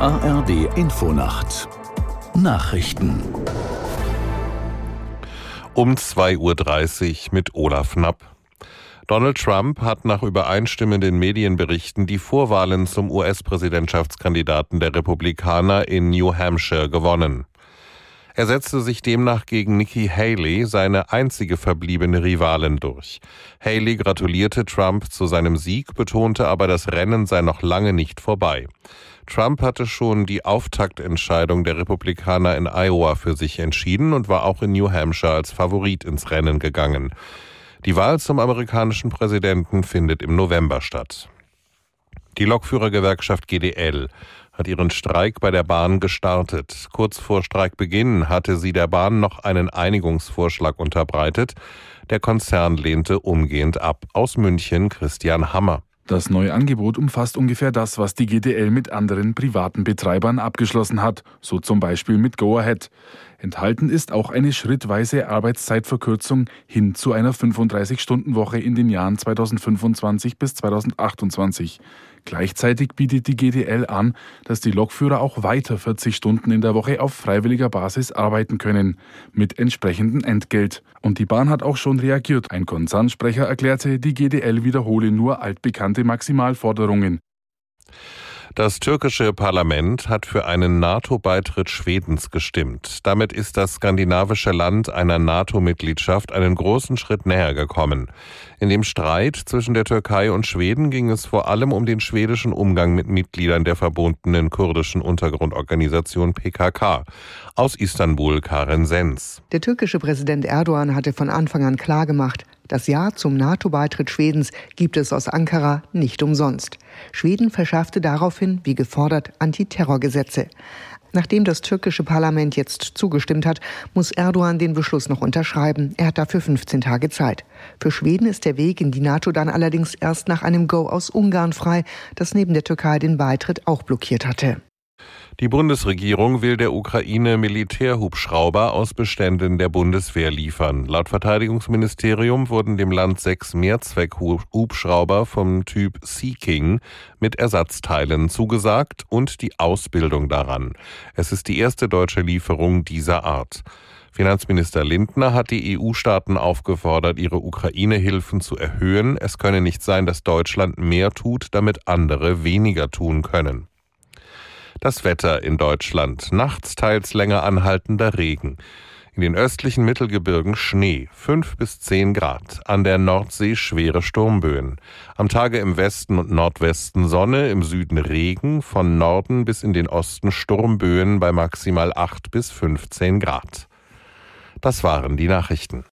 ARD Infonacht Nachrichten um 2.30 Uhr mit Olaf Knapp. Donald Trump hat nach übereinstimmenden Medienberichten die Vorwahlen zum US-Präsidentschaftskandidaten der Republikaner in New Hampshire gewonnen. Er setzte sich demnach gegen Nikki Haley, seine einzige verbliebene Rivalin, durch. Haley gratulierte Trump zu seinem Sieg, betonte aber, das Rennen sei noch lange nicht vorbei. Trump hatte schon die Auftaktentscheidung der Republikaner in Iowa für sich entschieden und war auch in New Hampshire als Favorit ins Rennen gegangen. Die Wahl zum amerikanischen Präsidenten findet im November statt. Die Lokführergewerkschaft GDL hat ihren Streik bei der Bahn gestartet. Kurz vor Streikbeginn hatte sie der Bahn noch einen Einigungsvorschlag unterbreitet. Der Konzern lehnte umgehend ab. Aus München Christian Hammer. Das neue Angebot umfasst ungefähr das, was die GDL mit anderen privaten Betreibern abgeschlossen hat, so zum Beispiel mit Go Ahead. Enthalten ist auch eine schrittweise Arbeitszeitverkürzung hin zu einer 35-Stunden-Woche in den Jahren 2025 bis 2028. Gleichzeitig bietet die GDL an, dass die Lokführer auch weiter 40 Stunden in der Woche auf freiwilliger Basis arbeiten können, mit entsprechendem Entgelt. Und die Bahn hat auch schon reagiert. Ein Konzernsprecher erklärte, die GDL wiederhole nur altbekannte Maximalforderungen. Das türkische Parlament hat für einen NATO-Beitritt Schwedens gestimmt. Damit ist das skandinavische Land einer NATO-Mitgliedschaft einen großen Schritt näher gekommen. In dem Streit zwischen der Türkei und Schweden ging es vor allem um den schwedischen Umgang mit Mitgliedern der verbundenen kurdischen Untergrundorganisation PKK. Aus Istanbul Karen Sens. Der türkische Präsident Erdogan hatte von Anfang an klargemacht, das Ja zum NATO-Beitritt Schwedens gibt es aus Ankara nicht umsonst. Schweden verschärfte daraufhin, wie gefordert, Antiterrorgesetze. Nachdem das türkische Parlament jetzt zugestimmt hat, muss Erdogan den Beschluss noch unterschreiben. Er hat dafür 15 Tage Zeit. Für Schweden ist der Weg in die NATO dann allerdings erst nach einem Go aus Ungarn frei, das neben der Türkei den Beitritt auch blockiert hatte. Die Bundesregierung will der Ukraine Militärhubschrauber aus Beständen der Bundeswehr liefern. Laut Verteidigungsministerium wurden dem Land sechs Mehrzweckhubschrauber vom Typ Sea King mit Ersatzteilen zugesagt und die Ausbildung daran. Es ist die erste deutsche Lieferung dieser Art. Finanzminister Lindner hat die EU-Staaten aufgefordert, ihre Ukraine-Hilfen zu erhöhen. Es könne nicht sein, dass Deutschland mehr tut, damit andere weniger tun können. Das Wetter in Deutschland. Nachts teils länger anhaltender Regen. In den östlichen Mittelgebirgen Schnee, 5 bis 10 Grad. An der Nordsee schwere Sturmböen. Am Tage im Westen und Nordwesten Sonne, im Süden Regen, von Norden bis in den Osten Sturmböen bei maximal 8 bis 15 Grad. Das waren die Nachrichten.